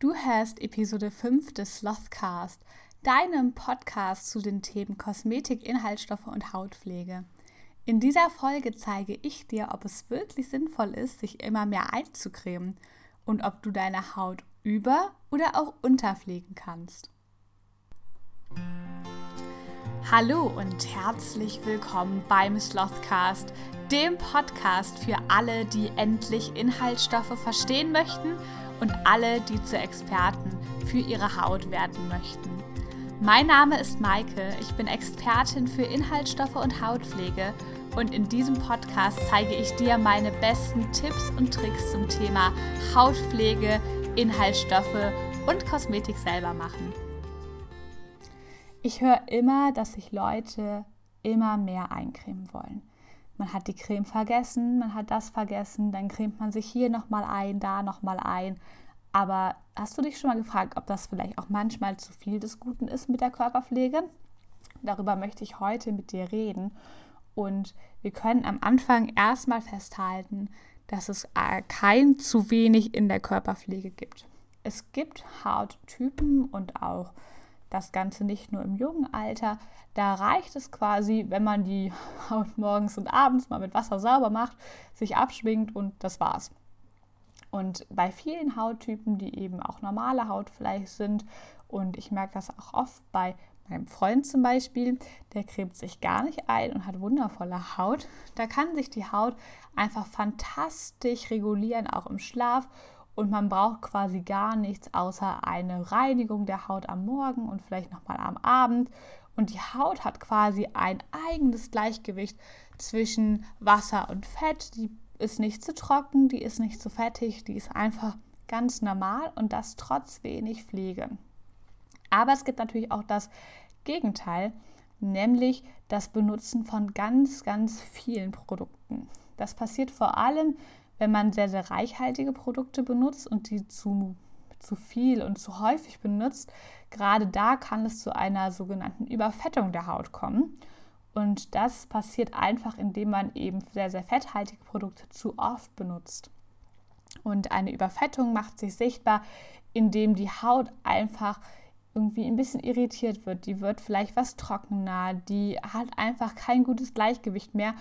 Du hörst Episode 5 des Slothcast, deinem Podcast zu den Themen Kosmetik, Inhaltsstoffe und Hautpflege. In dieser Folge zeige ich dir, ob es wirklich sinnvoll ist, sich immer mehr einzucremen und ob du deine Haut über- oder auch unterpflegen kannst. Hallo und herzlich willkommen beim Slothcast, dem Podcast für alle, die endlich Inhaltsstoffe verstehen möchten und alle, die zu Experten für ihre Haut werden möchten. Mein Name ist Maike, ich bin Expertin für Inhaltsstoffe und Hautpflege und in diesem Podcast zeige ich dir meine besten Tipps und Tricks zum Thema Hautpflege, Inhaltsstoffe und Kosmetik selber machen. Ich höre immer, dass sich Leute immer mehr eincremen wollen. Man hat die Creme vergessen, man hat das vergessen, dann cremt man sich hier nochmal ein, da nochmal ein. Aber hast du dich schon mal gefragt, ob das vielleicht auch manchmal zu viel des Guten ist mit der Körperpflege? Darüber möchte ich heute mit dir reden. Und wir können am Anfang erstmal festhalten, dass es kein zu wenig in der Körperpflege gibt. Es gibt Hauttypen und auch das Ganze nicht nur im jungen Alter. Da reicht es quasi, wenn man die Haut morgens und abends mal mit Wasser sauber macht, sich abschwingt und das war's. Und bei vielen Hauttypen, die eben auch normale Haut vielleicht sind, und ich merke das auch oft bei meinem Freund zum Beispiel, der cremt sich gar nicht ein und hat wundervolle Haut. Da kann sich die Haut einfach fantastisch regulieren, auch im Schlaf und man braucht quasi gar nichts außer eine Reinigung der Haut am Morgen und vielleicht nochmal am Abend. Und die Haut hat quasi ein eigenes Gleichgewicht zwischen Wasser und Fett. Die ist nicht zu trocken, die ist nicht zu fettig, die ist einfach ganz normal und das trotz wenig Pflege. Aber es gibt natürlich auch das Gegenteil, nämlich das Benutzen von ganz, ganz vielen Produkten. Das passiert vor allem, wenn man sehr, sehr reichhaltige Produkte benutzt und die zu, zu viel und zu häufig benutzt, gerade da kann es zu einer sogenannten Überfettung der Haut kommen. Und das passiert einfach, indem man eben sehr, sehr fetthaltige Produkte zu oft benutzt. Und eine Überfettung macht sich sichtbar, indem die Haut einfach irgendwie ein bisschen irritiert wird. Die wird vielleicht was trockener, die hat einfach kein gutes Gleichgewicht mehr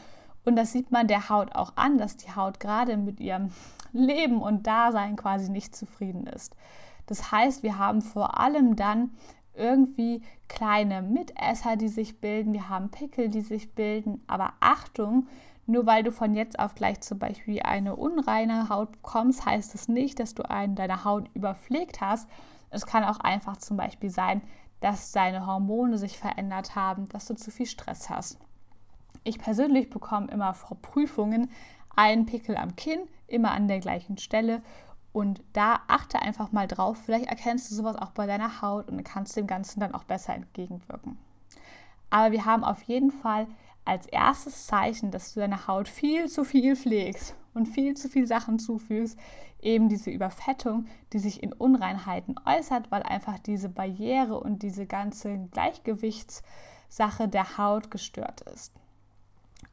und das sieht man der Haut auch an, dass die Haut gerade mit ihrem Leben und Dasein quasi nicht zufrieden ist. Das heißt, wir haben vor allem dann irgendwie kleine Mitesser, die sich bilden, wir haben Pickel, die sich bilden, aber Achtung, nur weil du von jetzt auf gleich zum Beispiel eine unreine Haut bekommst, heißt es das nicht, dass du einen deine Haut überpflegt hast. Es kann auch einfach zum Beispiel sein, dass deine Hormone sich verändert haben, dass du zu viel Stress hast. Ich persönlich bekomme immer vor Prüfungen einen Pickel am Kinn, immer an der gleichen Stelle. Und da achte einfach mal drauf. Vielleicht erkennst du sowas auch bei deiner Haut und kannst dem Ganzen dann auch besser entgegenwirken. Aber wir haben auf jeden Fall als erstes Zeichen, dass du deine Haut viel zu viel pflegst und viel zu viel Sachen zufügst, eben diese Überfettung, die sich in Unreinheiten äußert, weil einfach diese Barriere und diese ganze Gleichgewichtssache der Haut gestört ist.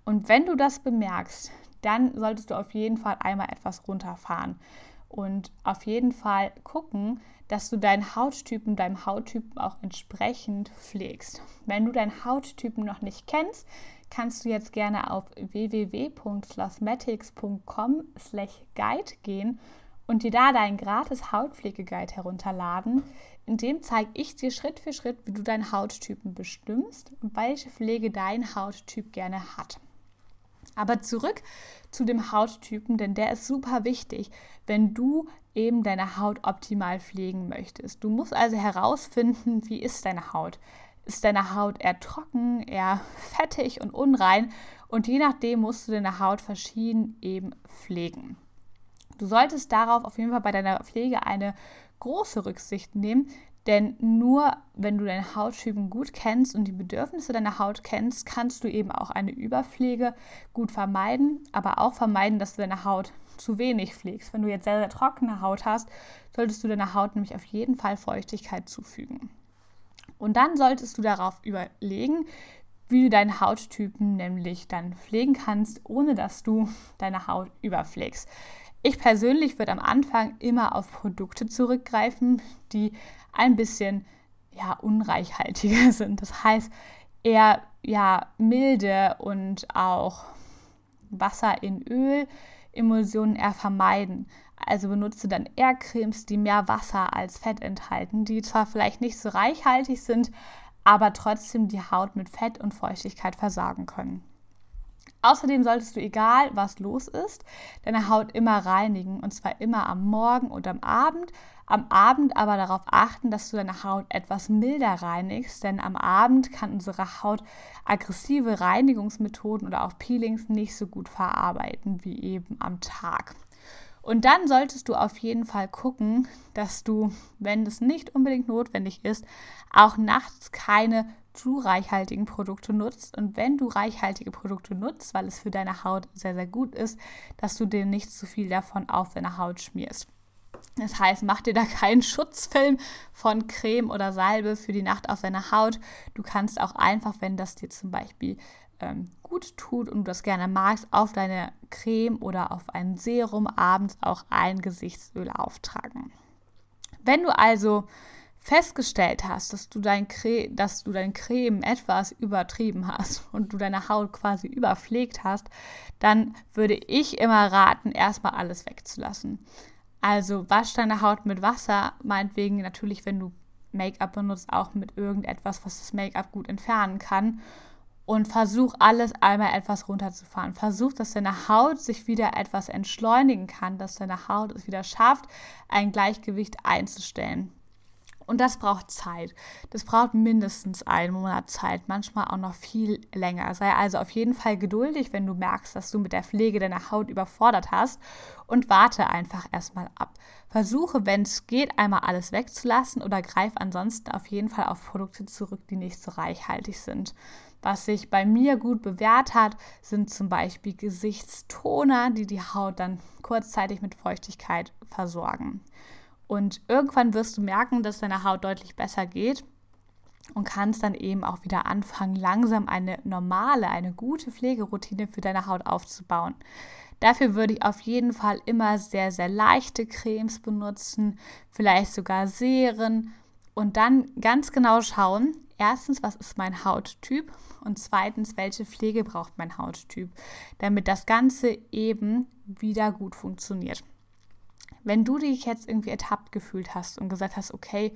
Und wenn du das bemerkst, dann solltest du auf jeden Fall einmal etwas runterfahren und auf jeden Fall gucken, dass du deinen Hauttypen, deinem Hauttypen auch entsprechend pflegst. Wenn du deinen Hauttypen noch nicht kennst, kannst du jetzt gerne auf www.plasmatics.com/guide gehen und dir da deinen gratis Hautpflegeguide herunterladen. In dem zeige ich dir Schritt für Schritt, wie du deinen Hauttypen bestimmst und welche Pflege dein Hauttyp gerne hat. Aber zurück zu dem Hauttypen, denn der ist super wichtig, wenn du eben deine Haut optimal pflegen möchtest. Du musst also herausfinden, wie ist deine Haut. Ist deine Haut eher trocken, eher fettig und unrein? Und je nachdem musst du deine Haut verschieden eben pflegen. Du solltest darauf auf jeden Fall bei deiner Pflege eine große Rücksicht nehmen, denn nur wenn du deine Hauttypen gut kennst und die Bedürfnisse deiner Haut kennst, kannst du eben auch eine Überpflege gut vermeiden, aber auch vermeiden, dass du deine Haut zu wenig pflegst. Wenn du jetzt sehr, sehr trockene Haut hast, solltest du deiner Haut nämlich auf jeden Fall Feuchtigkeit zufügen. Und dann solltest du darauf überlegen, wie du deinen Hauttypen nämlich dann pflegen kannst, ohne dass du deine Haut überpflegst. Ich persönlich würde am Anfang immer auf Produkte zurückgreifen, die ein bisschen ja, unreichhaltiger sind. Das heißt, eher ja, milde und auch Wasser in Öl, Emulsionen eher vermeiden. Also benutze dann eher Cremes, die mehr Wasser als Fett enthalten, die zwar vielleicht nicht so reichhaltig sind, aber trotzdem die Haut mit Fett und Feuchtigkeit versorgen können. Außerdem solltest du, egal was los ist, deine Haut immer reinigen und zwar immer am Morgen und am Abend. Am Abend aber darauf achten, dass du deine Haut etwas milder reinigst, denn am Abend kann unsere Haut aggressive Reinigungsmethoden oder auch Peelings nicht so gut verarbeiten wie eben am Tag. Und dann solltest du auf jeden Fall gucken, dass du, wenn es nicht unbedingt notwendig ist, auch nachts keine zu reichhaltigen Produkte nutzt. Und wenn du reichhaltige Produkte nutzt, weil es für deine Haut sehr, sehr gut ist, dass du dir nicht zu viel davon auf deine Haut schmierst. Das heißt, mach dir da keinen Schutzfilm von Creme oder Salbe für die Nacht auf deine Haut. Du kannst auch einfach, wenn das dir zum Beispiel ähm, gut tut und du das gerne magst, auf deine Creme oder auf ein Serum abends auch ein Gesichtsöl auftragen. Wenn du also festgestellt hast, dass du dein, dass du dein Creme etwas übertrieben hast und du deine Haut quasi überpflegt hast, dann würde ich immer raten, erstmal alles wegzulassen. Also wasch deine Haut mit Wasser, meinetwegen natürlich, wenn du Make-up benutzt, auch mit irgendetwas, was das Make-up gut entfernen kann und versuch alles einmal etwas runterzufahren. Versuch, dass deine Haut sich wieder etwas entschleunigen kann, dass deine Haut es wieder schafft, ein Gleichgewicht einzustellen. Und das braucht Zeit. Das braucht mindestens einen Monat Zeit, manchmal auch noch viel länger. Sei also auf jeden Fall geduldig, wenn du merkst, dass du mit der Pflege deiner Haut überfordert hast und warte einfach erstmal ab. Versuche, wenn es geht, einmal alles wegzulassen oder greif ansonsten auf jeden Fall auf Produkte zurück, die nicht so reichhaltig sind. Was sich bei mir gut bewährt hat, sind zum Beispiel Gesichtstoner, die die Haut dann kurzzeitig mit Feuchtigkeit versorgen. Und irgendwann wirst du merken, dass deine Haut deutlich besser geht und kannst dann eben auch wieder anfangen, langsam eine normale, eine gute Pflegeroutine für deine Haut aufzubauen. Dafür würde ich auf jeden Fall immer sehr, sehr leichte Cremes benutzen, vielleicht sogar Serien und dann ganz genau schauen, erstens, was ist mein Hauttyp und zweitens, welche Pflege braucht mein Hauttyp, damit das Ganze eben wieder gut funktioniert. Wenn du dich jetzt irgendwie ertappt gefühlt hast und gesagt hast, okay,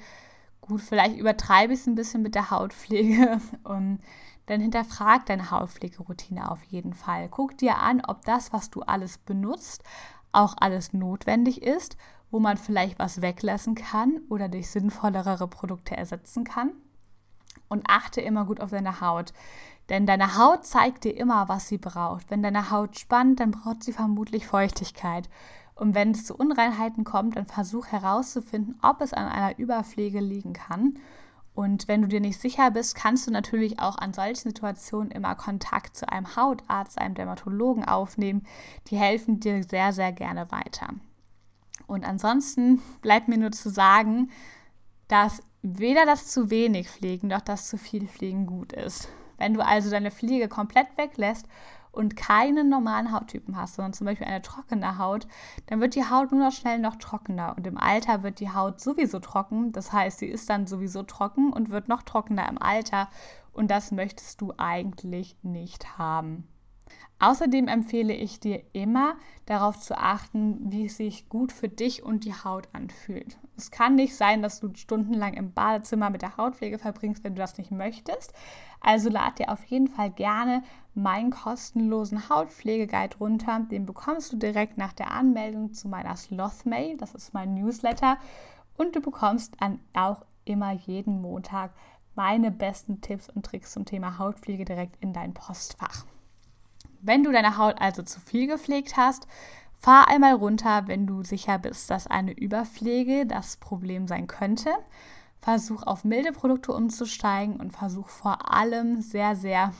gut, vielleicht übertreibe ich es ein bisschen mit der Hautpflege und dann hinterfrag deine Hautpflegeroutine auf jeden Fall. Guck dir an, ob das, was du alles benutzt, auch alles notwendig ist, wo man vielleicht was weglassen kann oder durch sinnvollere Produkte ersetzen kann. Und achte immer gut auf deine Haut. Denn deine Haut zeigt dir immer, was sie braucht. Wenn deine Haut spannt, dann braucht sie vermutlich Feuchtigkeit. Und wenn es zu Unreinheiten kommt, dann versuch herauszufinden, ob es an einer Überpflege liegen kann. Und wenn du dir nicht sicher bist, kannst du natürlich auch an solchen Situationen immer Kontakt zu einem Hautarzt, einem Dermatologen aufnehmen. Die helfen dir sehr, sehr gerne weiter. Und ansonsten bleibt mir nur zu sagen, dass weder das zu wenig Pflegen noch das zu viel Pflegen gut ist. Wenn du also deine Pflege komplett weglässt und keinen normalen Hauttypen hast, sondern zum Beispiel eine trockene Haut, dann wird die Haut nur noch schnell noch trockener. Und im Alter wird die Haut sowieso trocken. Das heißt, sie ist dann sowieso trocken und wird noch trockener im Alter. Und das möchtest du eigentlich nicht haben. Außerdem empfehle ich dir immer darauf zu achten, wie es sich gut für dich und die Haut anfühlt. Es kann nicht sein, dass du stundenlang im Badezimmer mit der Hautpflege verbringst, wenn du das nicht möchtest. Also lad dir auf jeden Fall gerne meinen kostenlosen Hautpflegeguide runter. Den bekommst du direkt nach der Anmeldung zu meiner Sloth-Mail. Das ist mein Newsletter. Und du bekommst dann auch immer jeden Montag meine besten Tipps und Tricks zum Thema Hautpflege direkt in dein Postfach. Wenn du deine Haut also zu viel gepflegt hast, fahr einmal runter, wenn du sicher bist, dass eine Überpflege das Problem sein könnte. Versuch auf milde Produkte umzusteigen und versuch vor allem sehr, sehr,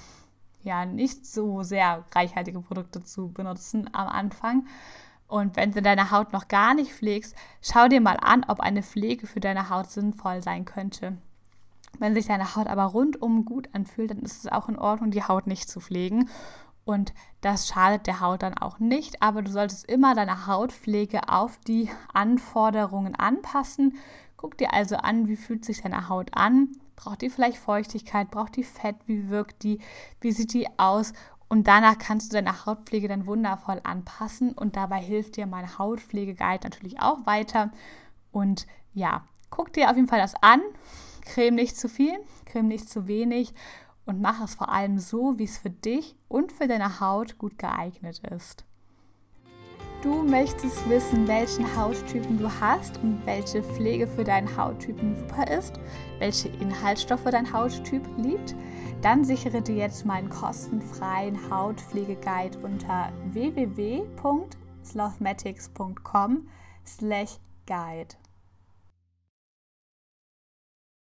ja, nicht so sehr reichhaltige Produkte zu benutzen am Anfang. Und wenn du deine Haut noch gar nicht pflegst, schau dir mal an, ob eine Pflege für deine Haut sinnvoll sein könnte. Wenn sich deine Haut aber rundum gut anfühlt, dann ist es auch in Ordnung, die Haut nicht zu pflegen und das schadet der Haut dann auch nicht, aber du solltest immer deine Hautpflege auf die Anforderungen anpassen. Guck dir also an, wie fühlt sich deine Haut an? Braucht die vielleicht Feuchtigkeit? Braucht die Fett? Wie wirkt die? Wie sieht die aus? Und danach kannst du deine Hautpflege dann wundervoll anpassen und dabei hilft dir mein Hautpflegeguide natürlich auch weiter. Und ja, guck dir auf jeden Fall das an. Creme nicht zu viel, Creme nicht zu wenig und mach es vor allem so, wie es für dich und für deine Haut gut geeignet ist. Du möchtest wissen, welchen Hauttypen du hast und welche Pflege für deinen Hauttypen super ist, welche Inhaltsstoffe dein Hauttyp liebt? Dann sichere dir jetzt meinen kostenfreien Hautpflegeguide unter www.slothmatics.com/guide.